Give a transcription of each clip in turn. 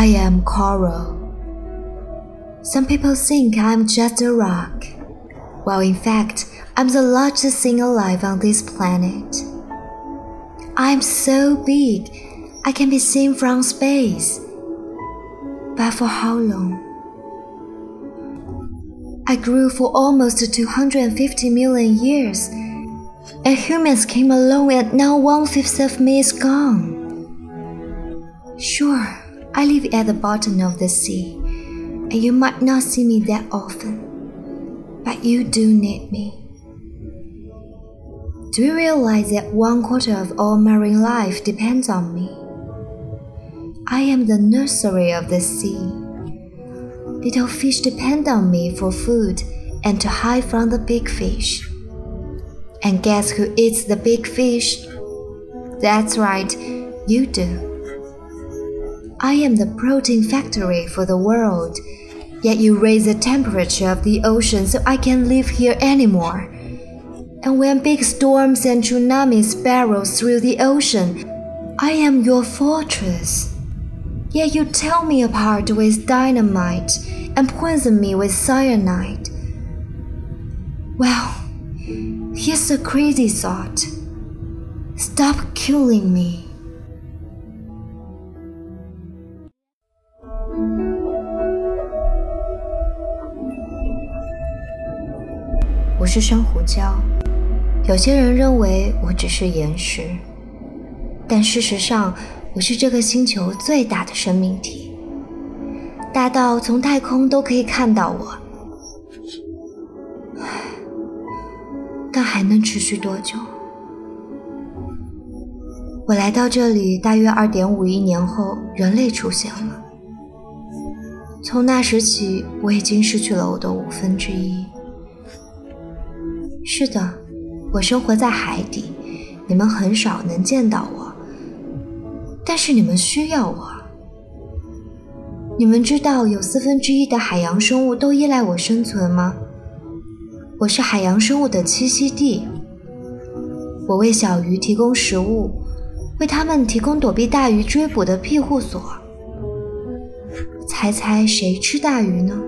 I am coral. Some people think I'm just a rock, while in fact, I'm the largest thing alive on this planet. I'm so big, I can be seen from space. But for how long? I grew for almost 250 million years, and humans came along, and now one fifth of me is gone. Sure, I live at the bottom of the sea, and you might not see me that often, but you do need me. Do you realize that one quarter of all marine life depends on me? I am the nursery of the sea. Little fish depend on me for food and to hide from the big fish. And guess who eats the big fish? That's right, you do. I am the protein factory for the world, yet you raise the temperature of the ocean so I can't live here anymore. And when big storms and tsunamis barrel through the ocean, I am your fortress. Yet you tear me apart with dynamite and poison me with cyanide. Well, here's a crazy thought. Stop killing me. 我是珊瑚礁，有些人认为我只是岩石，但事实上，我是这个星球最大的生命体，大到从太空都可以看到我。但还能持续多久？我来到这里大约二点五亿年后，人类出现了。从那时起，我已经失去了我的五分之一。是的，我生活在海底，你们很少能见到我。但是你们需要我。你们知道有四分之一的海洋生物都依赖我生存吗？我是海洋生物的栖息地。我为小鱼提供食物，为它们提供躲避大鱼追捕的庇护所。猜猜谁吃大鱼呢？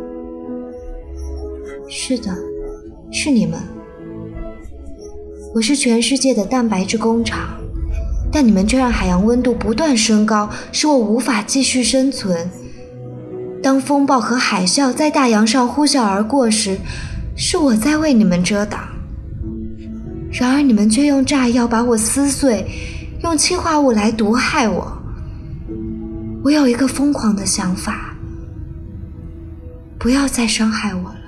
是的，是你们。我是全世界的蛋白质工厂，但你们却让海洋温度不断升高，使我无法继续生存。当风暴和海啸在大洋上呼啸而过时，是我在为你们遮挡。然而你们却用炸药把我撕碎，用氰化物来毒害我。我有一个疯狂的想法，不要再伤害我了。